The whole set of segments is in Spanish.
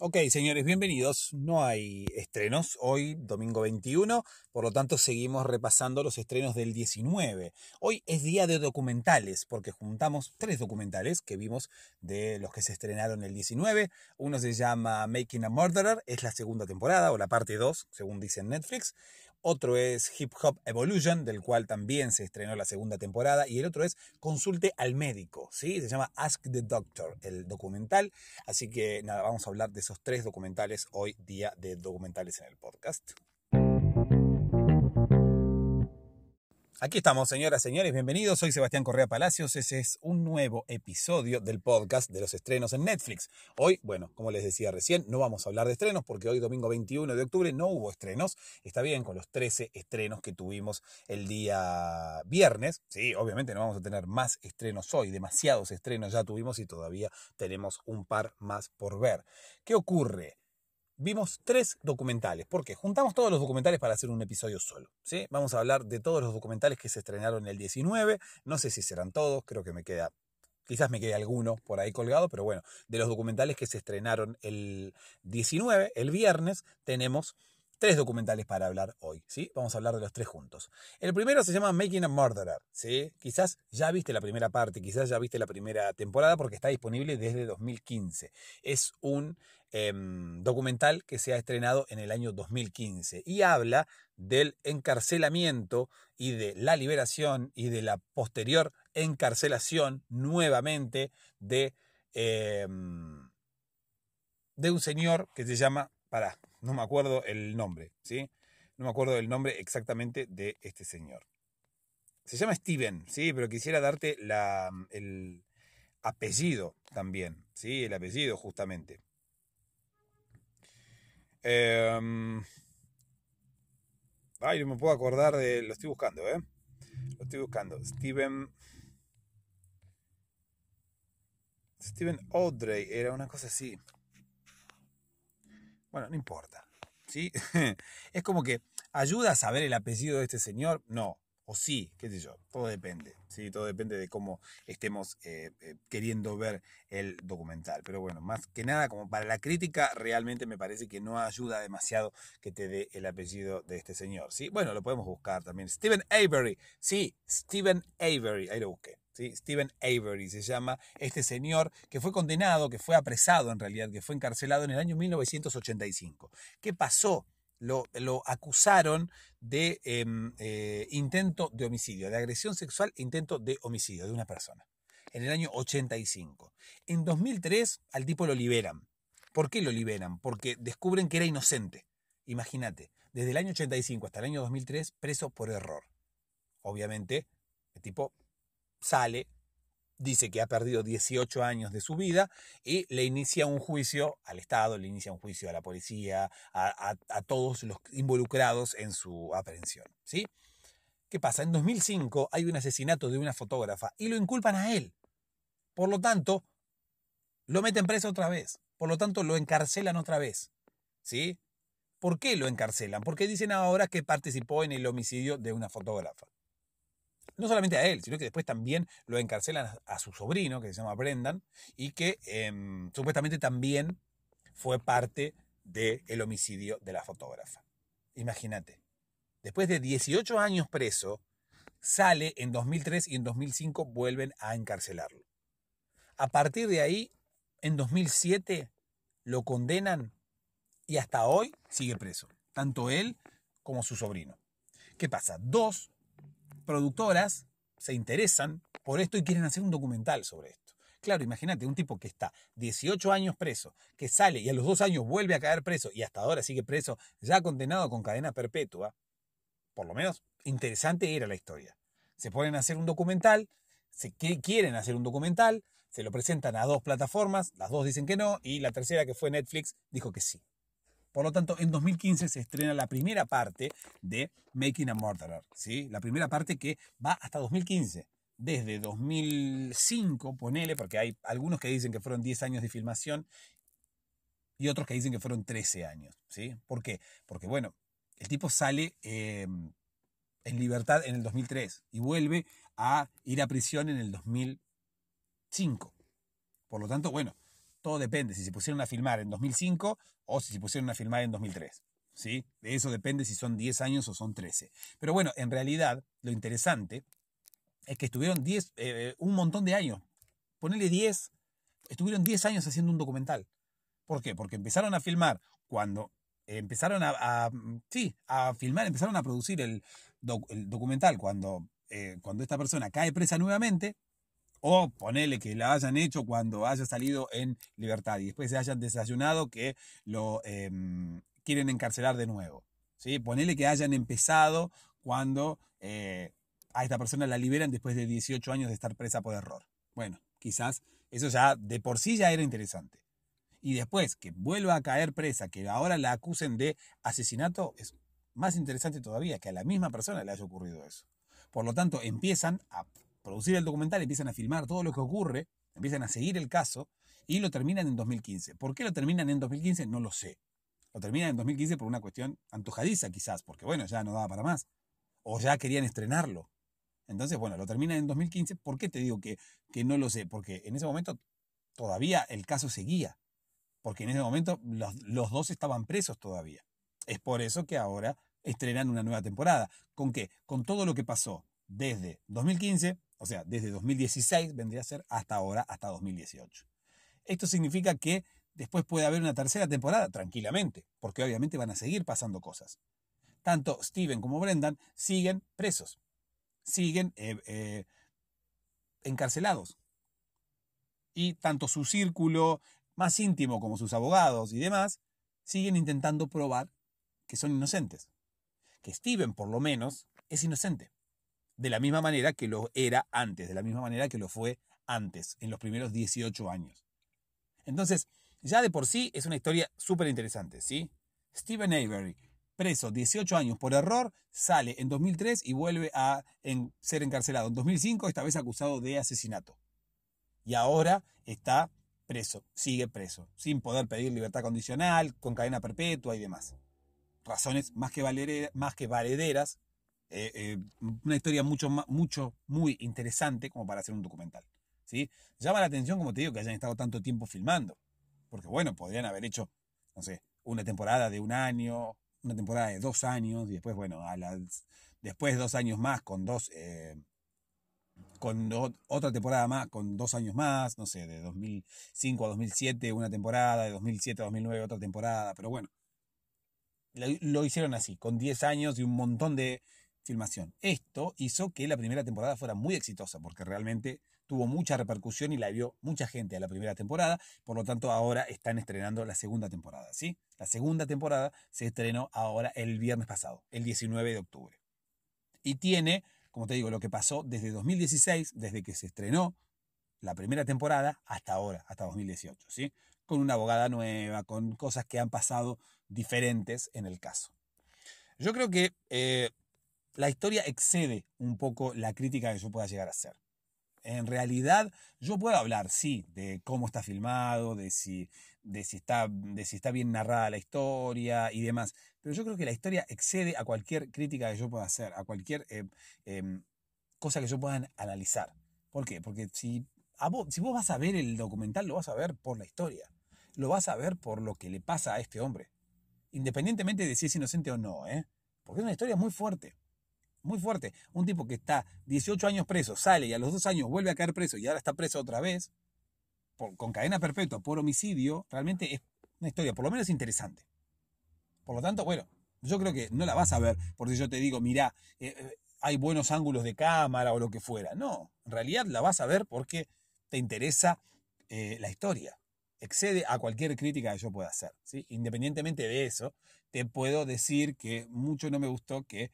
Ok, señores, bienvenidos. No hay estrenos hoy, domingo 21, por lo tanto seguimos repasando los estrenos del 19. Hoy es día de documentales, porque juntamos tres documentales que vimos de los que se estrenaron el 19. Uno se llama Making a Murderer, es la segunda temporada o la parte 2, según dice Netflix. Otro es Hip Hop Evolution, del cual también se estrenó la segunda temporada. Y el otro es Consulte al médico, ¿sí? Se llama Ask the Doctor, el documental. Así que nada, vamos a hablar de esos tres documentales hoy, día de documentales en el podcast. Aquí estamos, señoras, señores, bienvenidos. Soy Sebastián Correa Palacios. Ese es un nuevo episodio del podcast de los estrenos en Netflix. Hoy, bueno, como les decía recién, no vamos a hablar de estrenos porque hoy, domingo 21 de octubre, no hubo estrenos. Está bien con los 13 estrenos que tuvimos el día viernes. Sí, obviamente no vamos a tener más estrenos hoy. Demasiados estrenos ya tuvimos y todavía tenemos un par más por ver. ¿Qué ocurre? Vimos tres documentales. porque Juntamos todos los documentales para hacer un episodio solo. ¿sí? Vamos a hablar de todos los documentales que se estrenaron el 19. No sé si serán todos, creo que me queda. Quizás me quede alguno por ahí colgado, pero bueno, de los documentales que se estrenaron el 19, el viernes, tenemos tres documentales para hablar hoy, ¿sí? Vamos a hablar de los tres juntos. El primero se llama Making a Murderer, ¿sí? Quizás ya viste la primera parte, quizás ya viste la primera temporada porque está disponible desde 2015. Es un em, documental que se ha estrenado en el año 2015 y habla del encarcelamiento y de la liberación y de la posterior encarcelación nuevamente de, em, de un señor que se llama, para, no me acuerdo el nombre, ¿sí? No me acuerdo el nombre exactamente de este señor. Se llama Steven, sí, pero quisiera darte la, el apellido también, sí, el apellido justamente. Em, ay, no me puedo acordar de. Lo estoy buscando, ¿eh? Lo estoy buscando. Steven. Steven Audrey, era una cosa así. Bueno, no importa. ¿Sí? es como que ayuda a saber el apellido de este señor. No, o sí, qué sé yo, todo depende, ¿sí? todo depende de cómo estemos eh, eh, queriendo ver el documental. Pero bueno, más que nada, como para la crítica, realmente me parece que no ayuda demasiado que te dé el apellido de este señor. ¿sí? Bueno, lo podemos buscar también. Stephen Avery, sí, Stephen Avery, ahí lo busqué. ¿Sí? Stephen Avery se llama este señor que fue condenado, que fue apresado en realidad, que fue encarcelado en el año 1985. ¿Qué pasó? lo, acusaron de em, eh, intento de homicidio, de agresión sexual intento de homicidio de una persona, en el año 85. En 2003 al tipo lo liberan. ¿Por qué lo liberan? Porque descubren que era inocente. Imagínate, desde el año 85 hasta el año 2003 preso por error. Obviamente, el tipo sale, dice que ha perdido 18 años de su vida y le inicia un juicio al Estado, le inicia un juicio a la policía, a, todos los involucrados en su aprehensión. ¿sí? ¿Qué pasa? En 2005 hay un asesinato de una fotógrafa y lo inculpan a él. Por lo tanto, lo meten preso otra vez. Por lo tanto, lo encarcelan otra vez. ¿Sí? ¿Por qué lo encarcelan? Porque dicen ahora que participó en el homicidio de una fotógrafa no solamente a él, sino que después también lo encarcelan a su sobrino, que se llama Brendan, y que em, supuestamente también fue parte del homicidio de la fotógrafa. Imagínate, después de 18 años preso, sale en 2003 y en 2005 vuelven a encarcelarlo. A partir de ahí, en 2007, lo condenan y hasta hoy sigue preso, tanto él como su sobrino. ¿Qué pasa? Dos productoras se interesan por esto y quieren hacer un documental sobre esto. Claro, imagínate, un tipo que está 18 años preso, que sale y a los dos años vuelve a caer preso y hasta ahora sigue preso, ya condenado con cadena perpetua. Por lo menos interesante era la historia. Se ponen a hacer un documental, se quieren hacer un documental, se lo presentan a dos plataformas, las dos dicen que no y la tercera que fue Netflix dijo que sí. Por lo tanto, en 2015 se estrena la primera parte de Making a Murderer, ¿sí? La primera parte que va hasta 2015. Desde 2005, ponele, porque hay algunos que dicen que fueron 10 años de filmación y otros que dicen que fueron 13 años, ¿sí? ¿Por qué? Porque, bueno, el tipo sale em, en libertad en el 2003 y vuelve a ir a prisión en el 2005. Por lo tanto, bueno, todo depende si se pusieron a filmar en 2005 o si se pusieron a filmar en 2003. ¿sí? De eso depende si son 10 años o son 13. Pero bueno, en realidad lo interesante es que estuvieron 10, eh, un montón de años. Ponele 10, estuvieron 10 años haciendo un documental. ¿Por qué? Porque empezaron a filmar cuando empezaron a, sí, a filmar, empezaron a producir el, documental cuando, eh, cuando esta persona cae presa nuevamente, o ponele que la hayan hecho cuando haya salido en libertad y después se hayan desayunado que lo em, quieren encarcelar de nuevo. ¿sí? Ponele que hayan empezado cuando eh, a esta persona la liberan después de 18 años de estar presa por error. Bueno, quizás eso ya de por sí ya era interesante. Y después que vuelva a caer presa, que ahora la acusen de asesinato, es más interesante todavía que a la misma persona le haya ocurrido eso. Por lo tanto, empiezan a producir el documental, empiezan a filmar todo lo que ocurre, empiezan a seguir el caso y lo terminan en 2015. ¿Por qué lo terminan en 2015? No lo sé. Lo terminan en 2015 por una cuestión antojadiza quizás, porque bueno, ya no daba para más. O ya querían estrenarlo. Entonces, bueno, lo terminan en 2015. ¿Por qué te digo que, que no lo sé? Porque en ese momento todavía el caso seguía. Porque en ese momento los, los dos estaban presos todavía. Es por eso que ahora estrenan una nueva temporada. ¿Con qué? Con todo lo que pasó desde 2015, o sea, desde 2016 vendría a ser hasta ahora, hasta 2018. Esto significa que después puede haber una tercera temporada tranquilamente, porque obviamente van a seguir pasando cosas. Tanto Steven como Brendan siguen presos siguen eh, eh, encarcelados. Y tanto su círculo más íntimo como sus abogados y demás siguen intentando probar que son inocentes. Que Steven, por lo menos, es inocente. De la misma manera que lo era antes, de la misma manera que lo fue antes, en los primeros 18 años. Entonces, ya de por sí es una historia súper interesante, ¿sí? Steven Avery, preso 18 años por error, sale en 2003 y vuelve a ser encarcelado. En 2005, esta vez acusado de asesinato. Y ahora está preso, sigue preso, sin poder pedir libertad condicional, con cadena perpetua y demás. Razones más que, más que valederas. Eh, eh, una historia mucho, mucho, muy interesante como para hacer un documental. ¿sí? Llama la atención, como te digo, que hayan estado tanto tiempo filmando. Porque bueno, podrían haber hecho, no sé, una temporada de un año, una temporada de dos años y después, bueno, a las, después dos años más con dos, eh, con otra temporada más, con dos años más, no sé, de 2005 a 2007 una temporada, de 2007 a 2009 otra temporada, pero bueno, lo, hicieron así, con 10 años y un montón de filmación. Esto hizo que la primera temporada fuera muy exitosa, porque realmente tuvo mucha repercusión y la vio mucha gente a la primera temporada, por lo tanto ahora están estrenando la segunda temporada, ¿sí? La segunda temporada se estrenó ahora el viernes pasado, el 19 de octubre. Y tiene, como te digo, lo que pasó desde 2016, desde que se estrenó la primera temporada hasta ahora, hasta 2018, ¿sí? Con una abogada nueva, con cosas que han pasado diferentes en el caso. Yo creo que eh, la historia excede un poco la crítica que yo pueda llegar a hacer en realidad yo puedo hablar, sí, de cómo está filmado, de si, está, bien narrada la historia y demás, pero yo creo que la historia excede a cualquier crítica que yo pueda hacer, a cualquier eh, em, cosa que yo pueda analizar. ¿Por qué? Porque si, si vos vas a ver el documental, lo vas a ver por la historia, lo vas a ver por lo que le pasa a este hombre, independientemente de si es inocente o no, ¿eh? porque es una historia muy fuerte muy fuerte. Un tipo que está 18 años preso, sale y a los dos años vuelve a caer preso y ahora está preso otra vez, con cadena perpetua por homicidio, realmente es una historia por lo menos interesante. Por lo tanto, bueno, yo creo que no la vas a ver porque yo te digo, mira, eh, eh, hay buenos ángulos de cámara o lo que fuera. No, en realidad la vas a ver porque te interesa eh, la historia. Excede a cualquier crítica que yo pueda hacer. Independientemente de eso, te puedo decir que mucho no me gustó que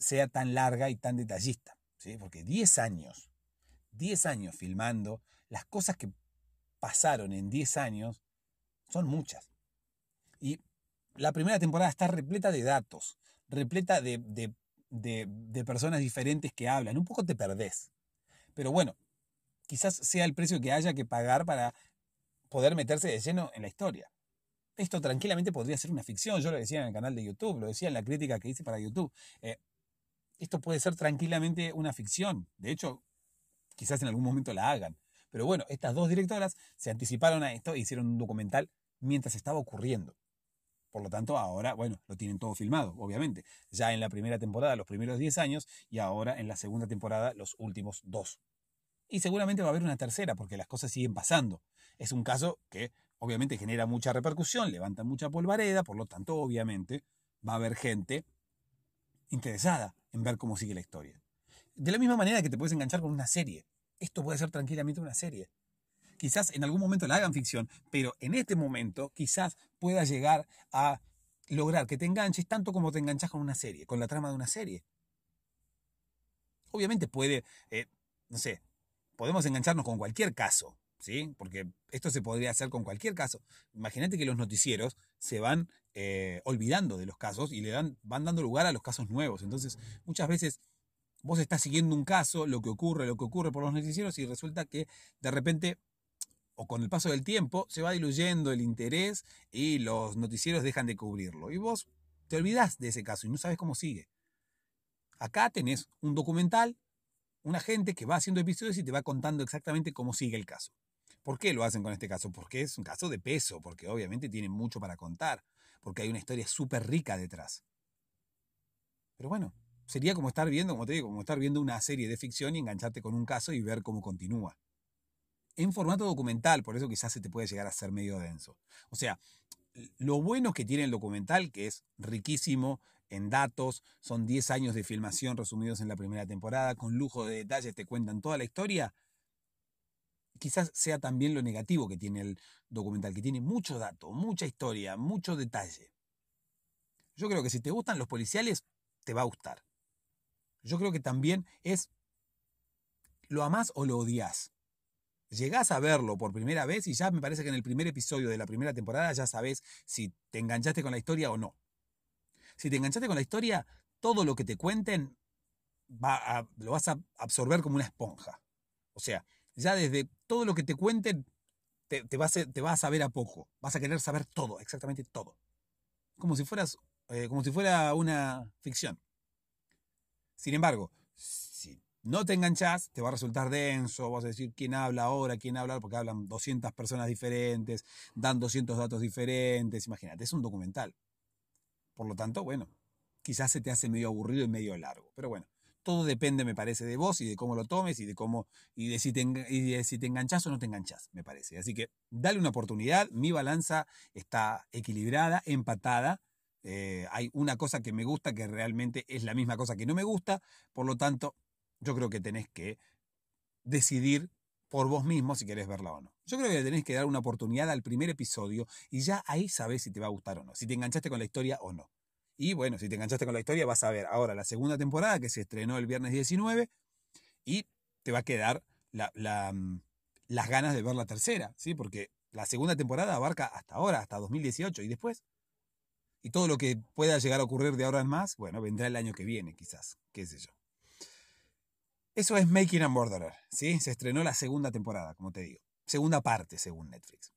sea tan larga y tan detallista, ¿sí? Porque 10 años, 10 años filmando, las cosas que pasaron en 10 años son muchas. Y la primera temporada está repleta de datos, repleta de, de, personas diferentes que hablan. Un poco te perdés. Pero bueno, quizás sea el precio que haya que pagar para poder meterse de lleno en la historia. Esto tranquilamente podría ser una ficción, yo lo decía en el canal de YouTube, lo decía en la crítica que hice para YouTube. Eh, esto puede ser tranquilamente una ficción. De hecho, quizás en algún momento la hagan. Pero bueno, estas dos directoras se anticiparon a esto e hicieron un documental mientras estaba ocurriendo. Por lo tanto, ahora, bueno, lo tienen todo filmado, obviamente. Ya en la primera temporada, los primeros 10 años, y ahora en la segunda temporada, los últimos dos. Y seguramente va a haber una tercera, porque las cosas siguen pasando. Es un caso que obviamente genera mucha repercusión, levanta mucha polvareda, por lo tanto, obviamente, va a haber gente interesada en ver cómo sigue la historia. De la misma manera que te puedes enganchar con una serie. Esto puede ser tranquilamente una serie. Quizás en algún momento la hagan ficción, pero en este momento quizás pueda llegar a lograr que te enganches tanto como te enganchas con una serie, con la trama de una serie. Obviamente puede, eh, no sé, podemos engancharnos con cualquier caso, ¿sí? Porque esto se podría hacer con cualquier caso. Imagínate que los noticieros se van eh, olvidando de los casos y le dan, van dando lugar a los casos nuevos. Entonces, muchas veces vos estás siguiendo un caso, lo que ocurre, lo que ocurre por los noticieros y resulta que de repente o con el paso del tiempo se va diluyendo el interés y los noticieros dejan de cubrirlo. Y vos te olvidás de ese caso y no sabes cómo sigue. Acá tenés un documental, una gente que va haciendo episodios y te va contando exactamente cómo sigue el caso. ¿Por qué lo hacen con este caso? Porque es un caso de peso, porque obviamente tienen mucho para contar, porque hay una historia súper rica detrás. Pero bueno, sería como estar viendo, como te digo, como estar viendo una serie de ficción y engancharte con un caso y ver cómo continúa. En formato documental, por eso quizás se te puede llegar a ser medio denso. O sea, lo bueno que tiene el documental, que es riquísimo en datos, son 10 años de filmación resumidos en la primera temporada, con lujo de detalles, te cuentan toda la historia, quizás sea también lo negativo que tiene el documental, que tiene mucho dato, mucha historia, mucho detalle. Yo creo que si te gustan los policiales, te va a gustar. Yo creo que también es lo amás o lo odias. Llegás a verlo por primera vez y ya me parece que en el primer episodio de la primera temporada ya sabes si te enganchaste con la historia o no. Si te enganchaste con la historia, todo lo que te cuenten lo vas a absorber como una esponja. O sea, ya desde todo lo que te cuenten, te, vas, a, te vas a saber a poco. Vas a querer saber todo, exactamente todo. Como si, fueras, eh, como si fuera una ficción. Sin embargo, si no te enganchás, te va a resultar denso, vas a decir quién habla ahora, quién habla, porque hablan 200 personas diferentes, dan 200 datos diferentes, imagínate, es un documental. Por lo tanto, bueno, quizás se te hace medio aburrido y medio largo, pero bueno, todo depende, me parece, de vos y de cómo lo tomes y de cómo y de si te, y enganchás o no te enganchás, me parece. Así que dale una oportunidad. Mi balanza está equilibrada, empatada. Eh, hay una cosa que me gusta que realmente es la misma cosa que no me gusta. Por lo tanto, yo creo que tenés que decidir por vos mismo si querés verla o no. Yo creo que tenés que dar una oportunidad al primer episodio y ya ahí sabes si te va a gustar o no, si te enganchaste con la historia o no. Y bueno, si te enganchaste con la historia, vas a ver ahora la segunda temporada que se estrenó el viernes 19 y te va a quedar mm, las ganas de ver la tercera, ¿sí? Porque la segunda temporada abarca hasta ahora, hasta 2018 y después. Y todo lo que pueda llegar a ocurrir de ahora en más, bueno, vendrá el año que viene, quizás, qué sé yo. Eso es Making a Murderer, ¿sí? Se estrenó la segunda temporada, como te digo. Segunda parte, según Netflix.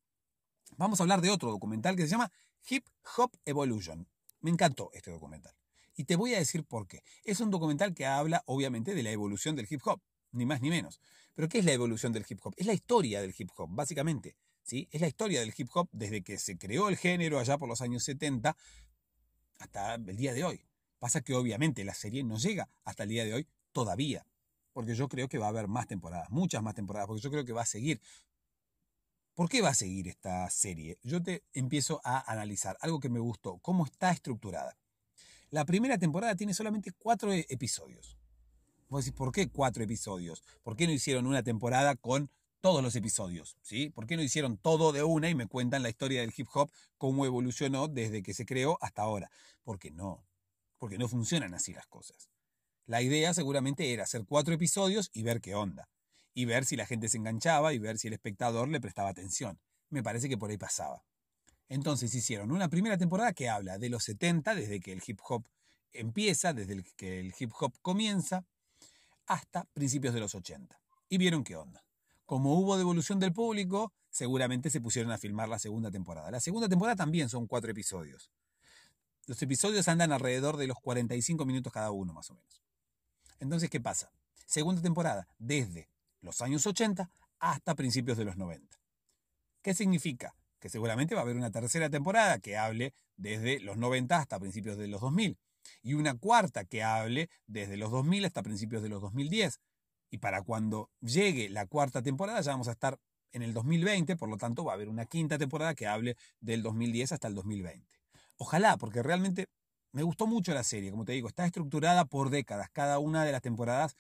Vamos a hablar de otro documental que se llama Hip Hop Evolution. Me encantó este documental. Y te voy a decir por qué. Es un documental que habla, obviamente, de la evolución del hip hop, ni más ni menos. Pero ¿qué es la evolución del hip hop? Es la historia del hip hop, básicamente. ¿sí? Es la historia del hip hop desde que se creó el género allá por los años 70 hasta el día de hoy. Pasa que obviamente la serie no llega hasta el día de hoy todavía. Porque yo creo que va a haber más temporadas, muchas más temporadas, porque yo creo que va a seguir. ¿Por qué va a seguir esta serie? Yo te empiezo a analizar algo que me gustó, cómo está estructurada. La primera temporada tiene solamente cuatro e, episodios. ¿por qué cuatro episodios? ¿Por qué no hicieron una temporada con todos los episodios? ¿sí? ¿Por qué no hicieron todo de una y me cuentan la historia del hip hop, cómo evolucionó desde que se creó hasta ahora? Porque no, porque no funcionan así las cosas. La idea seguramente era hacer cuatro episodios y ver qué onda y ver si la gente se enganchaba y ver si el espectador le prestaba atención. Me parece que por ahí pasaba. Entonces hicieron una primera temporada que habla de los 70, desde que el hip hop empieza, desde que el hip hop comienza, hasta principios de los 80. Y vieron qué onda. Como hubo devolución del público, seguramente se pusieron a filmar la segunda temporada. La segunda temporada también son cuatro episodios. Los episodios andan alrededor de los 45 minutos cada uno, más o menos. Entonces, ¿qué pasa? Segunda temporada, desde los años 80 hasta principios de los 90. ¿Qué significa? Que seguramente va a haber una tercera temporada que hable desde los 90 hasta principios de los 2000 y una cuarta que hable desde los 2000 hasta principios de los 2010. Y para cuando llegue la cuarta temporada ya vamos a estar en el 2020, por lo tanto va a haber una quinta temporada que hable del 2010 hasta el 2020. Ojalá, porque realmente me gustó mucho la serie, como te digo, está estructurada por décadas. Cada una de las temporadas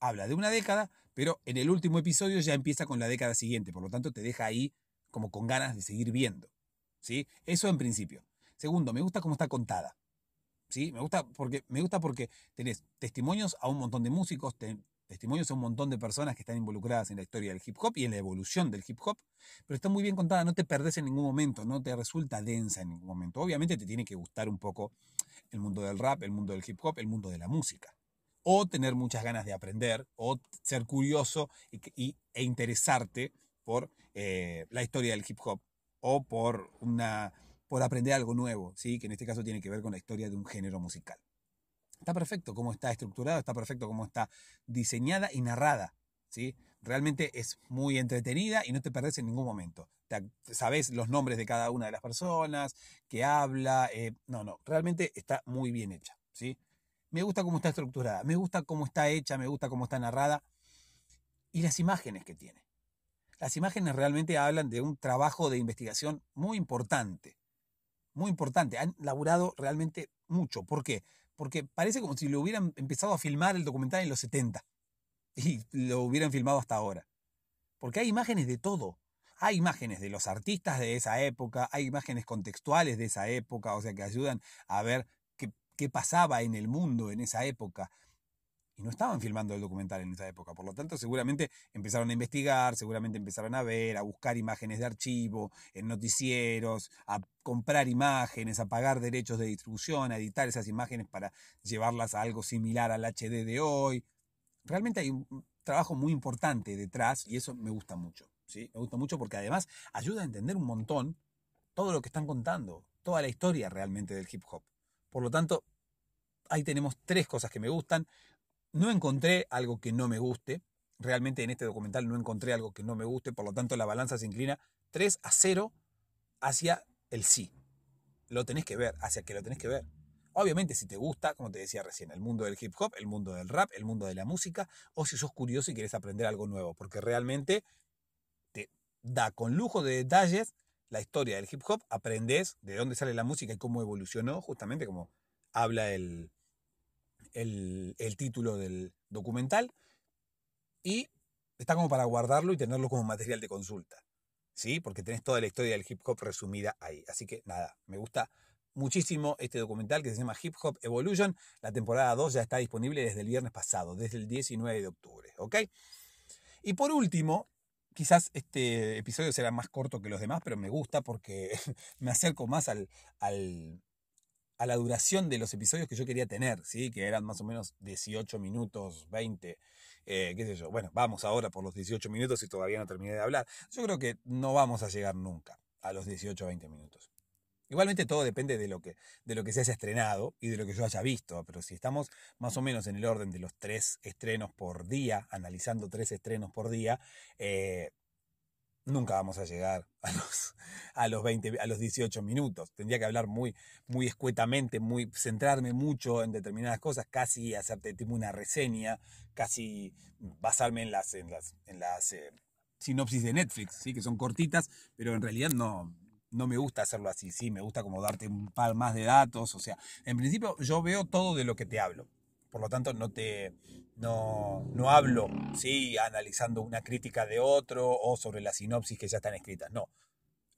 habla de una década, pero en el último episodio ya empieza con la década siguiente, por lo tanto te deja ahí como con ganas de seguir viendo. ¿sí? Eso en principio. Segundo, me gusta cómo está contada. ¿sí? Me gusta porque, me gusta porque tenés testimonios a un montón de músicos, testimonios a un montón de personas que están involucradas en la historia del hip hop y en la evolución del hip hop, pero está muy bien contada, no te perdés en ningún momento, no te resulta densa en ningún momento. Obviamente te tiene que gustar un poco el mundo del rap, el mundo del hip hop, el mundo de la música. O tener muchas ganas de aprender, o ser curioso y, e interesarte por eh, la historia del hip hop, o por, una, por aprender algo nuevo, ¿sí? que en este caso tiene que ver con la historia de un género musical. Está perfecto cómo está estructurado, está perfecto cómo está diseñada y narrada. ¿sí? Realmente es muy entretenida y no te perdés en ningún momento. sabes los nombres de cada una de las personas, que habla. Eh, no, no, realmente está muy bien hecha. ¿sí? Me gusta cómo está estructurada, me gusta cómo está hecha, me gusta cómo está narrada y las imágenes que tiene. Las imágenes realmente hablan de un trabajo de investigación muy importante. Muy importante. Han laburado realmente mucho. ¿Por qué? porque parece como si lo hubieran empezado a filmar el documental en los 70 y lo hubieran filmado hasta ahora. Porque hay imágenes de todo. Hay imágenes de los artistas de esa época, hay imágenes contextuales de esa época, o sea, que ayudan a ver qué, pasaba en el mundo en esa época y no estaban filmando el documental en esa época. Por lo tanto, seguramente empezaron a investigar, seguramente empezaron a ver, a buscar imágenes de archivo, en noticieros, a comprar imágenes, a pagar derechos de distribución, a editar esas imágenes para llevarlas a algo similar al HD de hoy. Realmente hay un trabajo muy importante detrás y eso me gusta mucho. ¿sí? Me gusta mucho porque además ayuda a entender un montón todo lo que están contando, toda la historia realmente del hip hop. Por lo tanto, ahí tenemos tres cosas que me gustan. No encontré algo que no me guste. Realmente en este documental no encontré algo que no me guste, por lo tanto la balanza se inclina 3 a 0 hacia el sí. Lo tenés que ver, hacia que lo tenés que ver. Obviamente si te gusta, como te decía recién, el mundo del hip hop, el mundo del rap, el mundo de la música, o si sos curioso y quieres aprender algo nuevo, porque realmente te da con lujo de detalles la historia del hip hop, aprendes de dónde sale la música y cómo evolucionó, justamente como habla el, el, título del documental y está como para guardarlo y tenerlo como material de consulta. ¿Sí? Porque tenés toda la historia del hip hop resumida ahí. Así que nada, me gusta muchísimo este documental que se llama Hip Hop Evolution. La temporada 2 ya está disponible desde el viernes pasado, desde el 19 de octubre. ¿Ok? Y por último, quizás este episodio será más corto que los demás, pero me gusta porque me acerco más al, a la duración de los episodios que yo quería tener, ¿sí? que eran más o menos 18 minutos, 20, eh, qué sé yo. Bueno, vamos ahora por los 18 minutos y todavía no terminé de hablar. Yo creo que no vamos a llegar nunca a los 18 o 20 minutos. Igualmente todo depende de lo, que, de lo que se haya estrenado y de lo que yo haya visto, pero si estamos más o menos en el orden de los tres estrenos por día, analizando tres estrenos por día, eh, nunca vamos a llegar a los, a los 20, a los 18 minutos. Tendría que hablar muy, muy escuetamente, muy, centrarme mucho en determinadas cosas, casi hacerte tipo una reseña, casi basarme en las, en las, en las eh, sinopsis de Netflix, ¿sí? que son cortitas, pero en realidad no, no me gusta hacerlo así, sí, me gusta como darte un par más de datos, o sea, en principio yo veo todo de lo que te hablo. Por lo tanto, no te no, no hablo ¿sí? analizando una crítica de otro o sobre la sinopsis que ya están escritas. No.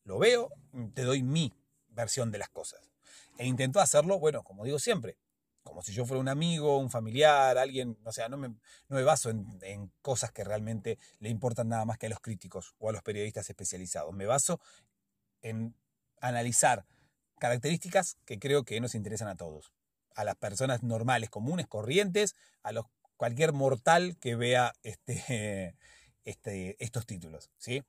Lo veo, te doy mi versión de las cosas. E intento hacerlo, bueno, como digo siempre, como si yo fuera un amigo, un familiar, alguien, o sea, no me, no me baso en, en, cosas que realmente le importan nada más que a los críticos o a los periodistas especializados. Me baso en analizar características que creo que nos interesan a todos a las personas normales, comunes, corrientes, a los, cualquier mortal que vea este, este, estos títulos. ¿sí?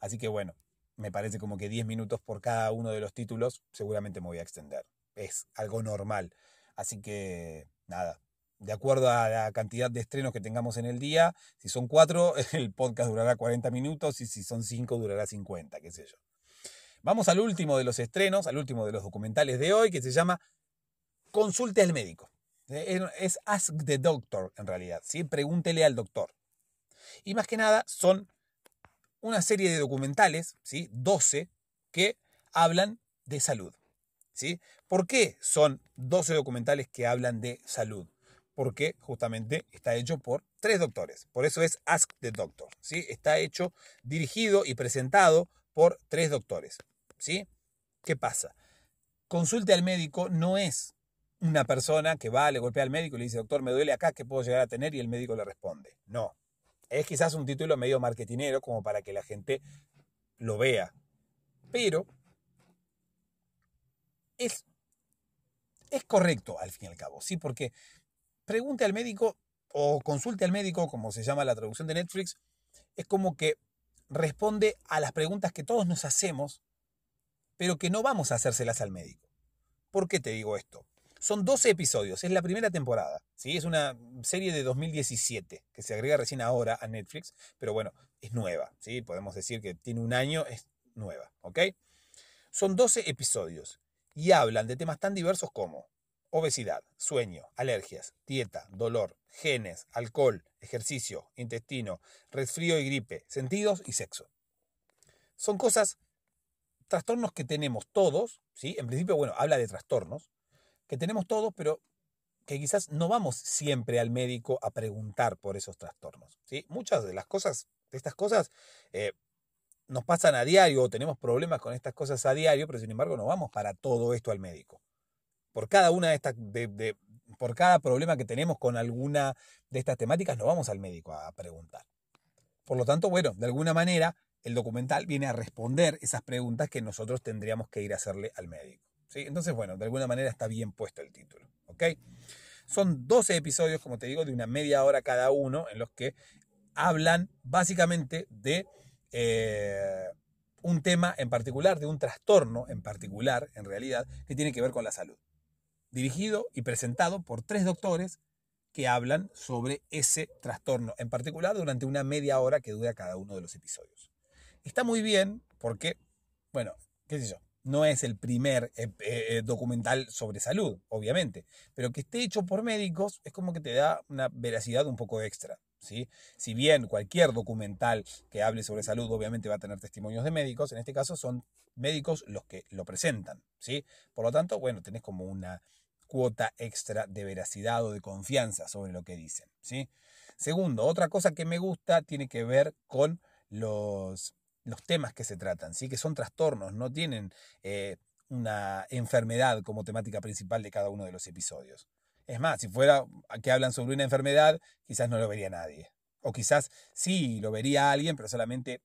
Así que bueno, me parece como que 10 minutos por cada uno de los títulos, seguramente me voy a extender. Es algo normal. Así que nada, de acuerdo a la cantidad de estrenos que tengamos en el día. Si son cuatro, el podcast durará 40 minutos y si son cinco, durará 50, qué sé yo. Vamos al último de los estrenos, al último de los documentales de hoy, que se llama Consulte al médico. Eh, es Ask the Doctor, en realidad. ¿sí? Pregúntele al doctor. Y más que nada son una serie de documentales, ¿sí? 12, que hablan de salud. ¿sí? ¿Por qué son 12 documentales que hablan de salud? Porque justamente está hecho por tres doctores. Por eso es Ask the Doctor. ¿sí? Está hecho, dirigido y presentado por tres doctores. ¿Sí? ¿Qué pasa? Consulte al médico no es una persona que va, le golpea al médico y le dice, doctor, me duele acá, ¿qué puedo llegar a tener? Y el médico le responde. No. Es quizás un título medio marketinero como para que la gente lo vea. Pero es, es correcto al fin y al cabo, ¿sí? Porque pregunte al médico o consulte al médico, como se llama la traducción de Netflix, es como que responde a las preguntas que todos nos hacemos, pero que no vamos a hacérselas al médico. ¿Por qué te digo esto? Son 12 episodios, es la primera temporada, ¿sí? Es una serie de 2017 que se agrega recién ahora a Netflix, pero bueno, es nueva, ¿sí? Podemos decir que tiene un año, es nueva, ¿ok? Son 12 episodios y hablan de temas tan diversos como obesidad, sueño, alergias, dieta, dolor, genes, alcohol, ejercicio, intestino, resfrío y gripe, sentidos y sexo. Son cosas, trastornos que tenemos todos, ¿sí? En principio, bueno, habla de trastornos, que tenemos todos, pero que quizás no vamos siempre al médico a preguntar por esos trastornos. ¿sí? Muchas de las cosas, de estas cosas, eh, nos pasan a diario o tenemos problemas con estas cosas a diario, pero sin embargo no vamos para todo esto al médico. Por cada una de estas, por cada problema que tenemos con alguna de estas temáticas, no vamos al médico a preguntar. Por lo tanto, bueno, de alguna manera el documental viene a responder esas preguntas que nosotros tendríamos que ir a hacerle al médico. Entonces, bueno, de alguna manera está bien puesto el título. Son 12 episodios, como te digo, de una media hora cada uno, en los que hablan básicamente de eh, un tema en particular, de un trastorno en particular, en realidad, que tiene que ver con la salud. Dirigido y presentado por tres doctores que hablan sobre ese trastorno en particular durante una media hora que dura cada uno de los episodios. Está muy bien porque, bueno, qué sé yo, no es el primer eh, eh, eh, documental sobre salud, obviamente, pero que esté hecho por médicos es como que te da una veracidad un poco extra. ¿sí? Si bien cualquier documental que hable sobre salud obviamente va a tener testimonios de médicos, en este caso son médicos los que lo presentan. ¿sí? Por lo tanto, bueno, tenés como una cuota extra de veracidad o de confianza sobre lo que dicen. ¿sí? Segundo, otra cosa que me gusta tiene que ver con los los temas que se tratan, ¿sí? que son trastornos, no tienen eh, una enfermedad como temática principal de cada uno de los episodios. Es más, si fuera que hablan sobre una enfermedad, quizás no lo vería nadie. O quizás sí lo vería alguien, pero solamente,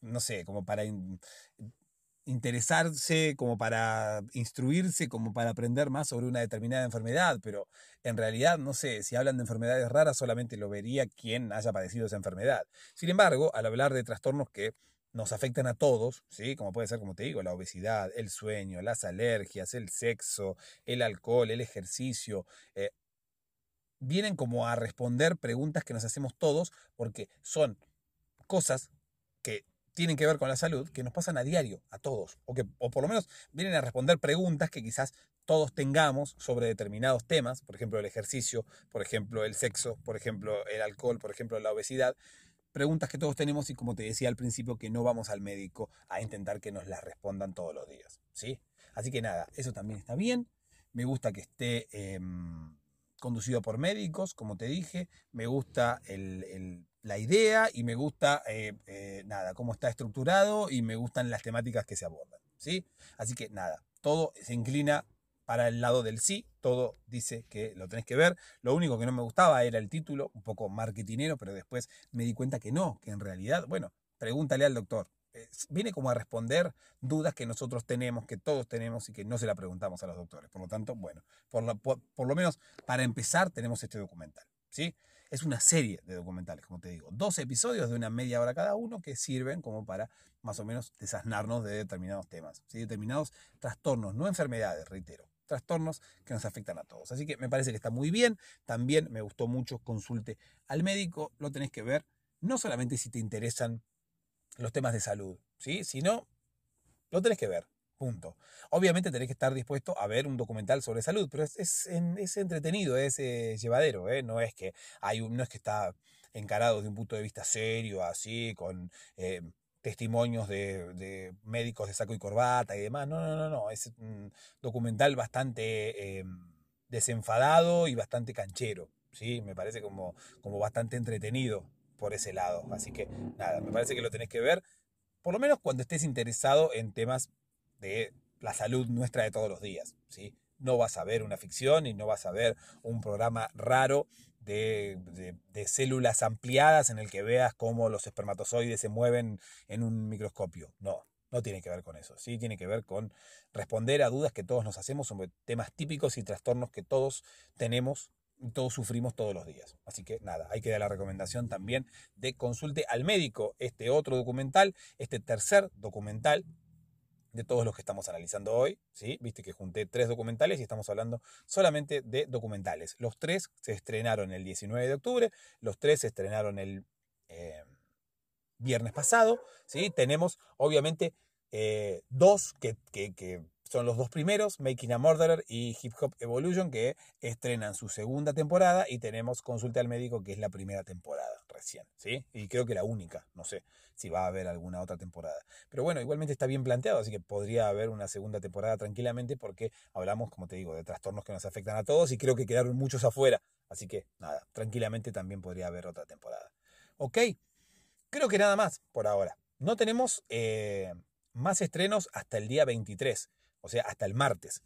no sé, como para interesarse, como para instruirse, como para aprender más sobre una determinada enfermedad, pero en realidad, no sé, si hablan de enfermedades raras, solamente lo vería quien haya padecido esa enfermedad. Sin embargo, al hablar de trastornos que nos afectan a todos, ¿sí? Como puede ser, como te digo, la obesidad, el sueño, las alergias, el sexo, el alcohol, el ejercicio. Eh, vienen como a responder preguntas que nos hacemos todos porque son cosas que tienen que ver con la salud que nos pasan a diario, a todos, o que o por lo menos vienen a responder preguntas que quizás todos tengamos sobre determinados temas, por ejemplo el ejercicio, por ejemplo el sexo, por ejemplo el alcohol, por ejemplo la obesidad, preguntas que todos tenemos y como te decía al principio, que no vamos al médico a intentar que nos las respondan todos los días. ¿sí? Así que nada, eso también está bien. Me gusta que esté em, conducido por médicos, como te dije. Me gusta la idea y me gusta eh, eh, nada, cómo está estructurado y me gustan las temáticas que se abordan. ¿sí? Así que nada, todo se inclina para el lado del sí, todo dice que lo tenés que ver. Lo único que no me gustaba era el título, un poco marketinero, pero después me di cuenta que no, que en realidad, bueno, pregúntale al doctor. Viene como a responder dudas que nosotros tenemos, que todos tenemos y que no se la preguntamos a los doctores. Por lo tanto, bueno, por, por, lo menos para empezar tenemos este documental. ¿sí? Es una serie de documentales, como te digo. Dos episodios de una media hora cada uno que sirven como para más o menos desasnarnos de determinados temas, ¿sí? determinados trastornos, no enfermedades, reitero trastornos que nos afectan a todos. Así que me parece que está muy bien. También me gustó mucho, consulte al médico, lo tenés que ver, no solamente si te interesan los temas de salud, ¿sí? sino lo tenés que ver. Punto. Obviamente tenés que estar dispuesto a ver un documental sobre salud, pero es, entretenido, es eh, llevadero, ¿eh? no es que hay no es que está encarado desde un punto de vista serio, así, con eh, testimonios de, médicos de saco y corbata y demás. No, no, no, no. Es un documental bastante em, desenfadado y bastante canchero. ¿sí? Me parece como, como bastante entretenido por ese lado. Así que nada, me parece que lo tenés que ver, por lo menos cuando estés interesado en temas de la salud nuestra de todos los días. ¿sí? No vas a ver una ficción y no vas a ver un programa raro de, células ampliadas en el que veas cómo los espermatozoides se mueven en un microscopio. No, no tiene que ver con eso. Sí tiene que ver con responder a dudas que todos nos hacemos sobre temas típicos y trastornos que todos tenemos y todos sufrimos todos los días. Así que nada, hay que dar la recomendación también de consulte al médico este otro documental, este tercer documental de todos los que estamos analizando hoy. ¿sí? Viste que junté tres documentales y estamos hablando solamente de documentales. Los tres se estrenaron el 19 de octubre, los tres se estrenaron el eh, viernes pasado. ¿sí? Tenemos obviamente eh, dos que, que son los dos primeros, Making a Murderer y Hip Hop Evolution, que estrenan su segunda temporada y tenemos Consulta al Médico, que es la primera temporada recién, ¿sí? Y creo que la única, no sé si va a haber alguna otra temporada. Pero bueno, igualmente está bien planteado, así que podría haber una segunda temporada tranquilamente porque hablamos, como te digo, de trastornos que nos afectan a todos y creo que quedaron muchos afuera. Así que nada, tranquilamente también podría haber otra temporada. ¿Ok? Creo que nada más por ahora. No tenemos eh, más estrenos hasta el día 23 o sea, hasta el martes.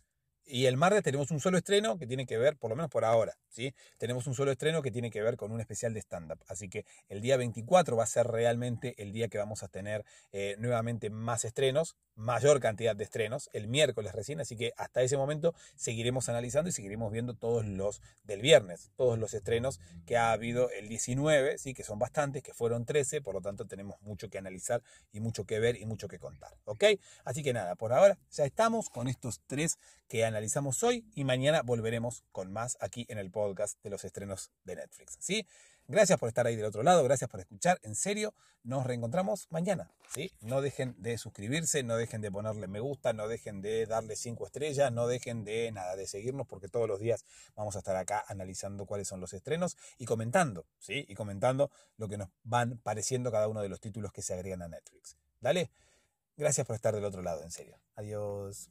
Y el martes tenemos un solo estreno que tiene que ver, por lo menos por ahora, ¿sí? Tenemos un solo estreno que tiene que ver con un especial de stand-up. Así que el día 24 va a ser realmente el día que vamos a tener eh, nuevamente más estrenos, mayor cantidad de estrenos, el miércoles recién. Así que hasta ese momento seguiremos analizando y seguiremos viendo todos los del viernes, todos los estrenos que ha habido el 19, ¿sí? Que son bastantes, que fueron 13, por lo tanto tenemos mucho que analizar y mucho que ver y mucho que contar, ¿ok? Así que nada, por ahora ya estamos con estos tres que analizamos analizamos hoy y mañana volveremos con más aquí en el podcast de los estrenos de Netflix. ¿sí? Gracias por estar ahí del otro lado, gracias por escuchar, en serio, nos reencontramos mañana. ¿sí? No dejen de suscribirse, no dejen de ponerle me gusta, no dejen de darle cinco estrellas, no dejen de nada, de seguirnos porque todos los días vamos a estar acá analizando cuáles son los estrenos y comentando, ¿sí? Y comentando lo que nos van pareciendo cada uno de los títulos que se agregan a Netflix. Dale, gracias por estar del otro lado, en serio. Adiós.